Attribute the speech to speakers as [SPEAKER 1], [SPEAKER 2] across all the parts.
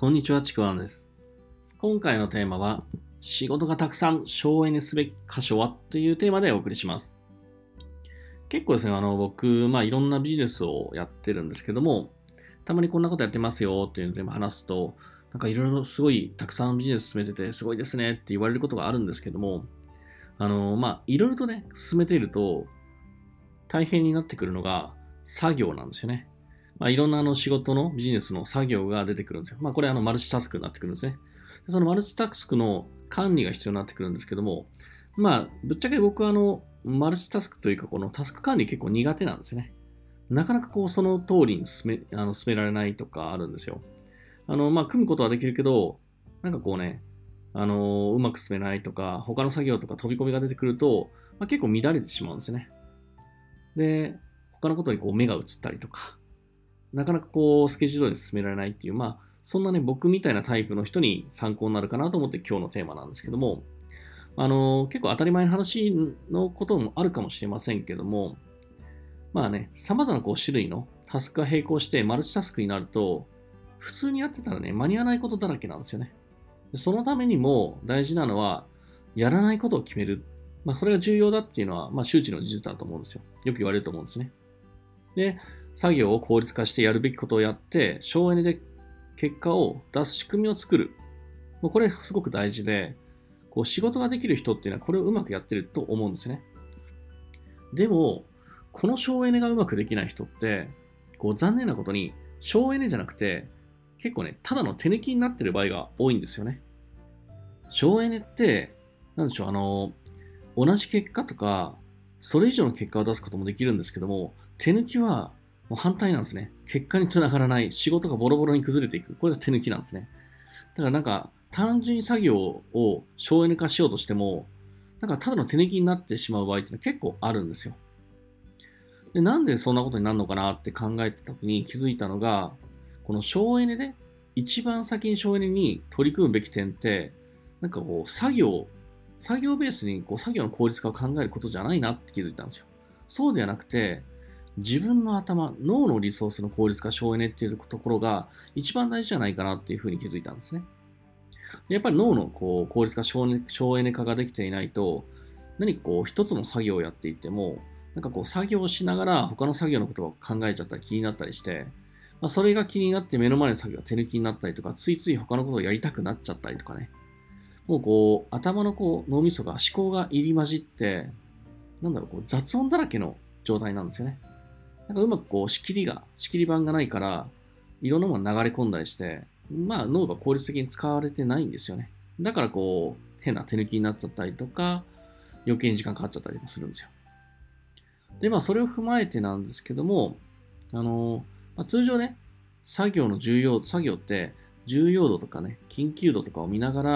[SPEAKER 1] こんにちは、ちくわんです。今回のテーマは、仕事がたくさん省エネすべき箇所はというテーマでお送りします。結構ですね、あの、僕、まあ、いろんなビジネスをやってるんですけども、たまにこんなことやってますよっていうのを全部話すと、なんかいろいろすごいたくさんビジネス進めてて、すごいですねって言われることがあるんですけども、あの、まあ、いろいろとね、進めていると、大変になってくるのが作業なんですよね。まあ、いろんなあの仕事のビジネスの作業が出てくるんですよ。まあ、これあのマルチタスクになってくるんですね。そのマルチタスクの管理が必要になってくるんですけども、まあ、ぶっちゃけ僕はあの、マルチタスクというか、このタスク管理結構苦手なんですよね。なかなかこう、その通りに進め、あの進められないとかあるんですよ。あの、まあ、組むことはできるけど、なんかこうね、あの、うまく進めないとか、他の作業とか飛び込みが出てくると、まあ、結構乱れてしまうんですよね。で、他のことにこう目が移ったりとか、なかなかこう、スケジュールで進められないっていう、まあ、そんなね、僕みたいなタイプの人に参考になるかなと思って今日のテーマなんですけども、あの、結構当たり前の話のこともあるかもしれませんけども、まあね、様々なこう種類のタスクが並行してマルチタスクになると、普通にやってたらね、間に合わないことだらけなんですよね。そのためにも大事なのは、やらないことを決める。まあ、それが重要だっていうのは、まあ、周知の事実だと思うんですよ。よく言われると思うんですね。で、作業を効率化してやるべきことをやって、省エネで結果を出す仕組みを作る。もうこれすごく大事で、こう仕事ができる人っていうのはこれをうまくやってると思うんですね。でも、この省エネがうまくできない人って、こう残念なことに省エネじゃなくて、結構ね、ただの手抜きになってる場合が多いんですよね。省エネって、なんでしょう、あの、同じ結果とか、それ以上の結果を出すこともできるんですけども、手抜きはもう反対なんですね。結果につながらない、仕事がボロボロに崩れていく。これが手抜きなんですね。だからなんか、単純に作業を省エネ化しようとしても、なんかただの手抜きになってしまう場合ってのは結構あるんですよ。で、なんでそんなことになるのかなって考えた時に気づいたのが、この省エネで、一番先に省エネに取り組むべき点って、なんかこう、作業、作業ベースにこう作業の効率化を考えることじゃないなって気づいたんですよ。そうではなくて、自分の頭、脳のリソースの効率化、省エネっていうところが一番大事じゃないかなっていうふうに気づいたんですね。やっぱり脳のこう効率化省エネ、省エネ化ができていないと、何かこう一つの作業をやっていても、なんかこう作業をしながら他の作業のことを考えちゃったり気になったりして、まあ、それが気になって目の前の作業が手抜きになったりとか、ついつい他のことをやりたくなっちゃったりとかね。もうこう、頭のこう脳みそが思考が入り混じって、なんだろう、こう雑音だらけの状態なんですよね。なんかうまくこう仕切りが、仕切り板がないから、いろんなものが流れ込んだりして、まあ脳が効率的に使われてないんですよね。だからこう、変な手抜きになっちゃったりとか、余計に時間かかっちゃったりもするんですよ。で、まあそれを踏まえてなんですけども、あの、まあ、通常ね、作業の重要、作業って重要度とかね、緊急度とかを見ながら、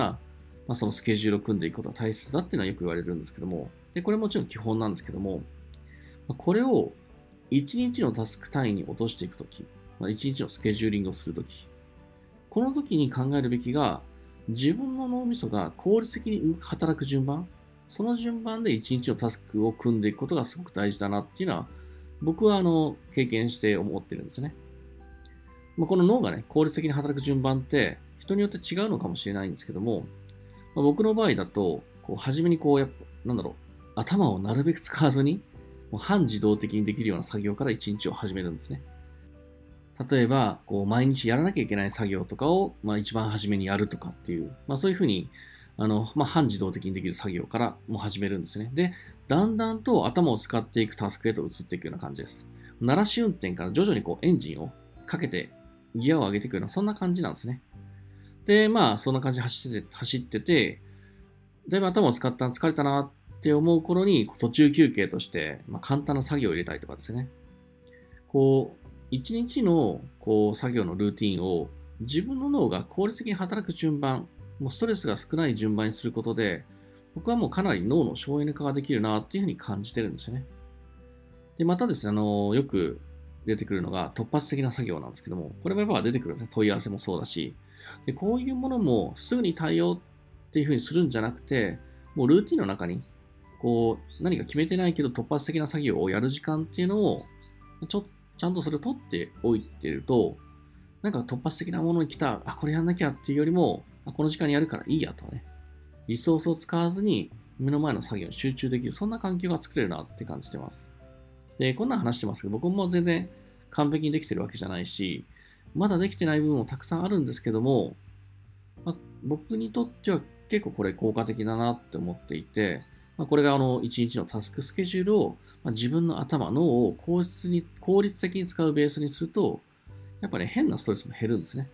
[SPEAKER 1] まあ、そのスケジュールを組んでいくことが大切だっていうのはよく言われるんですけども、で、これもちろん基本なんですけども、これを1日のタスク単位に落としていくとき、まあ、1日のスケジューリングをするとき、この時に考えるべきが、自分の脳みそが効率的に働く順番、その順番で1日のタスクを組んでいくことがすごく大事だなっていうのは、僕はあの経験して思ってるんですね。まあ、この脳がね、効率的に働く順番って人によって違うのかもしれないんですけども、まあ、僕の場合だと、こう初めにこうやっぱ、なんだろう、頭をなるべく使わずに、もう半自動的にできるような作業から1日を始めるんですね。例えば、こう毎日やらなきゃいけない作業とかを、まあ、一番初めにやるとかっていう、まあ、そういうふうに、あの、まあ、半自動的にできる作業からも始めるんですね。で、だんだんと頭を使っていくタスクへと移っていくような感じです。鳴らし運転から徐々にこうエンジンをかけてギアを上げていくような、そんな感じなんですね。で、まあ、そんな感じで走ってて、走ってて、だいぶ頭を使った、疲れたなっって思う頃に、途中休憩として、ま、簡単な作業を入れたりとかですね。こう、一日のこう作業のルーティンを自分の脳が効率的に働く順番、もうストレスが少ない順番にすることで、僕はもうかなり脳の省エネ化ができるなっていうふうに感じてるんですよね。で、またですね、あの、よく出てくるのが突発的な作業なんですけども、これもやっぱ出てくるんですね。問い合わせもそうだし。で、こういうものもすぐに対応っていうふうにするんじゃなくて、もうルーティンの中に、こう、何か決めてないけど突発的な作業をやる時間っていうのを、ちょちゃんとそれを取っておいてると、なんか突発的なものに来た、あ、これやんなきゃっていうよりも、あこの時間にやるからいいやとね、リソースを使わずに目の前の作業に集中できる、そんな環境が作れるなって感じてます。で、こんな話してますけど、僕も全然完璧にできてるわけじゃないし、まだできてない部分もたくさんあるんですけども、まあ、僕にとっては結構これ効果的だなって思っていて、まあ、これがあの1日のタスクスケジュールを、まあ、自分の頭、脳を効率に効率的に使うベースにすると、やっぱり、ね、変なストレスも減るんですね。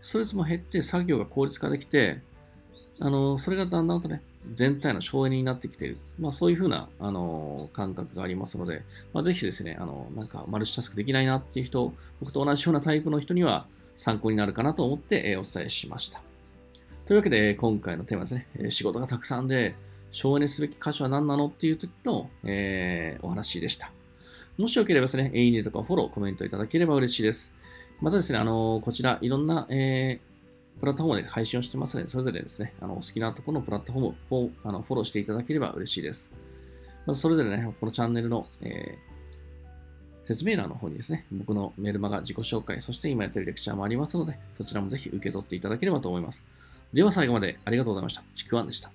[SPEAKER 1] ストレスも減って作業が効率化できて、あの、それがだんだんとね、全体の省エネになってきている。まあそういうふうな、あの、感覚がありますので、まあぜひですね、あの、なんかマルチタスクできないなっていう人、僕と同じようなタイプの人には参考になるかなと思って、えお伝えしました。というわけで、今回のテーマですね、え仕事がたくさんで、省エネすべき箇所は何なのっていう時の、えー、お話でした。もしよければですね、いいねとかフォロー、コメントいただければ嬉しいです。またですね、あのこちら、いろんな、えープラットフォームで配信をしてますので、それぞれですね、あのお好きなところのプラットフォームをあのフォローしていただければ嬉しいです。まずそれぞれね、このチャンネルの、えー、説明欄の方にですね、僕のメルマガ自己紹介、そして今やってるレクチャーもありますので、そちらもぜひ受け取っていただければと思います。では最後までありがとうございました。ちくわんでした。